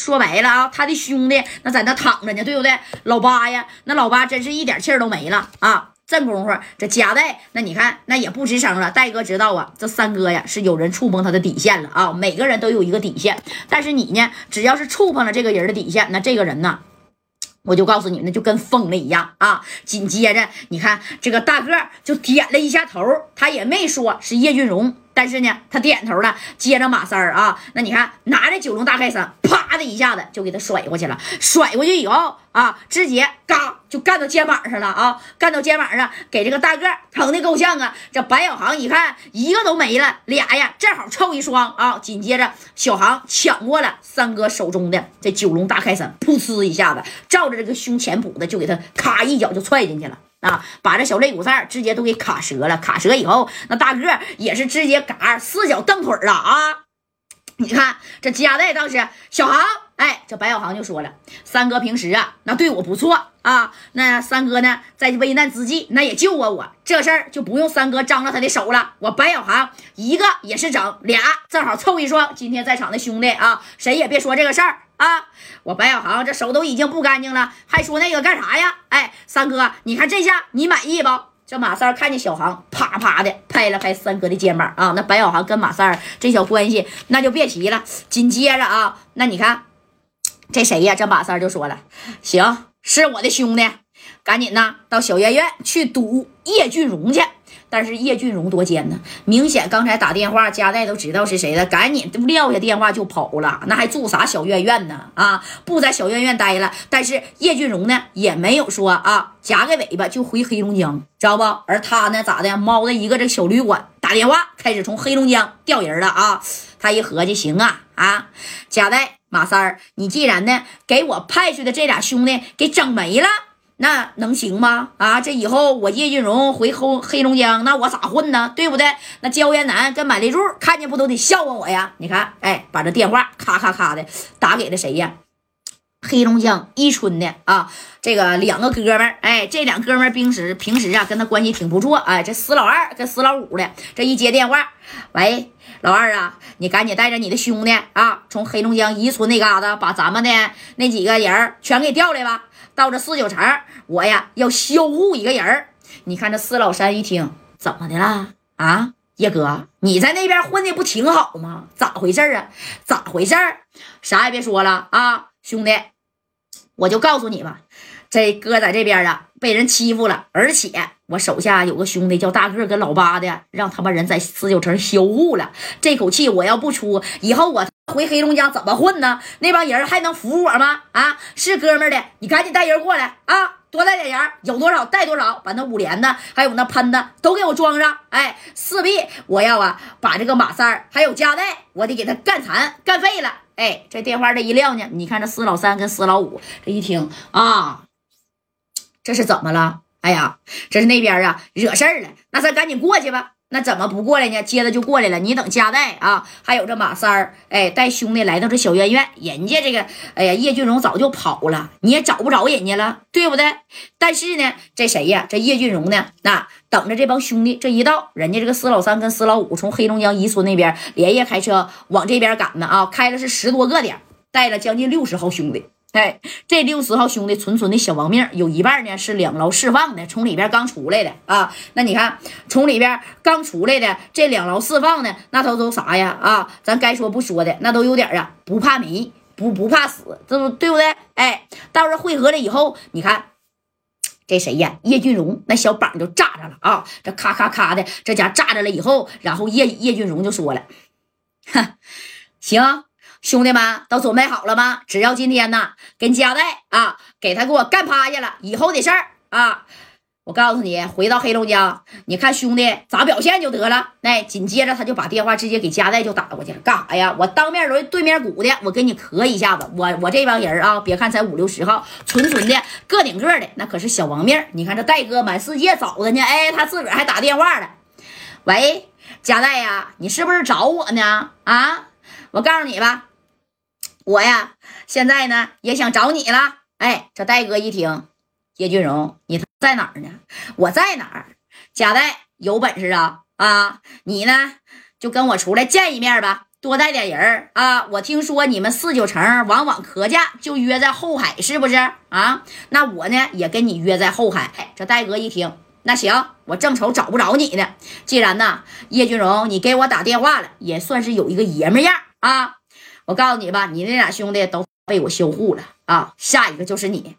说白了啊，他的兄弟那在那躺着呢，对不对？老八呀，那老八真是一点气儿都没了啊！这功夫，这夹带那你看那也不吱声了。戴哥知道啊，这三哥呀是有人触碰他的底线了啊！每个人都有一个底线，但是你呢，只要是触碰了这个人的底线，那这个人呢，我就告诉你，那就跟疯了一样啊！紧接着，你看这个大个就点了一下头，他也没说是叶俊荣。但是呢，他点头了，接着马三儿啊，那你看拿着九龙大开伞，啪啪的一下子就给他甩过去了。甩过去以后啊，直接嘎就干到肩膀上了啊，干到肩膀上，给这个大个疼的够呛啊。这白小航一看一个都没了，俩呀正好凑一双啊。紧接着小航抢过了三哥手中的这九龙大开伞，噗呲一下子照着这个胸前脯子就给他咔一脚就踹进去了。啊，把这小肋骨塞直接都给卡折了，卡折以后，那大个也是直接嘎四脚蹬腿了啊！你看这家代当时小航，哎，这白小航就说了，三哥平时啊那对我不错啊，那三哥呢在危难之际那也救过我，这事儿就不用三哥张罗他的手了，我白小航一个也是整俩，正好凑一双。今天在场的兄弟啊，谁也别说这个事儿。啊！我白小航这手都已经不干净了，还说那个干啥呀？哎，三哥，你看这下你满意不？这马三看见小航，啪啪的拍了拍三哥的肩膀啊！那白小航跟马三这小关系那就别提了。紧接着啊，那你看这谁呀？这马三就说了：“行，是我的兄弟，赶紧呐到小院院去赌叶俊荣去。”但是叶俊荣多奸呢，明显刚才打电话，加代都知道是谁了，赶紧撂下电话就跑了，那还住啥小院院呢？啊，不在小院院待了。但是叶俊荣呢，也没有说啊，夹个尾巴就回黑龙江，知道不？而他呢，咋的？猫在一个这小旅馆打电话，开始从黑龙江调人了啊。他一合计，行啊啊，夹代马三儿，你既然呢给我派去的这俩兄弟给整没了。那能行吗？啊，这以后我叶俊荣回黑黑龙江，那我咋混呢？对不对？那焦艳南跟满丽柱看见不都得笑话我呀？你看，哎，把这电话咔咔咔的打给了谁呀？黑龙江伊春的啊，这个两个哥们儿，哎，这两哥们儿平时平时啊跟他关系挺不错，哎，这死老二跟死老五的，这一接电话，喂，老二啊，你赶紧带着你的兄弟啊，从黑龙江伊春那嘎达把咱们的那几个人全给调来吧。到这四九城，我呀要销户一个人。你看这四老三一听，怎么的了啊？叶哥，你在那边混的不挺好吗？咋回事啊？咋回事？啥也别说了啊，兄弟，我就告诉你吧，这哥在这边啊被人欺负了，而且我手下有个兄弟叫大个跟老八的，让他们人在四九城销户了。这口气我要不出，以后我。回黑龙江怎么混呢？那帮人还能服我吗？啊，是哥们的，你赶紧带人过来啊！多带点人，有多少带多少，把那五连的还有那喷的都给我装上。哎，势必我要啊，把这个马三儿还有加代，我得给他干残干废了。哎，这电话这一撂呢，你看这四老三跟四老五这一听啊，这是怎么了？哎呀，这是那边啊惹事儿了，那咱赶紧过去吧。那怎么不过来呢？接着就过来了。你等加代啊，还有这马三儿，哎，带兄弟来到这小院院，人家这个，哎呀，叶俊荣早就跑了，你也找不着人家了，对不对？但是呢，这谁呀？这叶俊荣呢？那等着这帮兄弟这一到，人家这个四老三跟四老五从黑龙江宜春那边连夜开车往这边赶呢啊，开了是十多个点，带了将近六十号兄弟。哎，这六十号兄弟纯纯的小亡命，有一半呢是两牢释放的，从里边刚出来的啊。那你看，从里边刚出来的这两牢释放的，那都都啥呀？啊，咱该说不说的，那都有点啊，不怕没，不不怕死，这不对不对？哎，到时候汇合了以后，你看这谁呀？叶俊荣那小膀就炸着了啊！这咔咔咔的，这家炸着了以后，然后叶叶俊荣就说了：“哼，行。”兄弟们都准备好了吗？只要今天呢，跟加代啊，给他给我干趴下了，以后的事儿啊，我告诉你，回到黑龙江，你看兄弟咋表现就得了。那紧接着他就把电话直接给加代就打过去了，干啥呀？我当面对对面鼓的，我给你磕一下子。我我这帮人啊，别看才五六十号，纯纯的个顶个的，那可是小王命。你看这戴哥满世界找他呢，哎，他自个儿还打电话了。喂，加代呀，你是不是找我呢？啊，我告诉你吧。我呀，现在呢也想找你了。哎，这戴哥一听，叶俊荣，你在哪儿呢？我在哪儿？贾戴有本事啊啊！你呢就跟我出来见一面吧。多带点人啊！我听说你们四九城往往可假就约在后海，是不是啊？那我呢也跟你约在后海。这戴哥一听，那行，我正愁找不着你呢。既然呢，叶俊荣你给我打电话了，也算是有一个爷们样啊！我告诉你吧，你那俩兄弟都被我修护了啊！下一个就是你，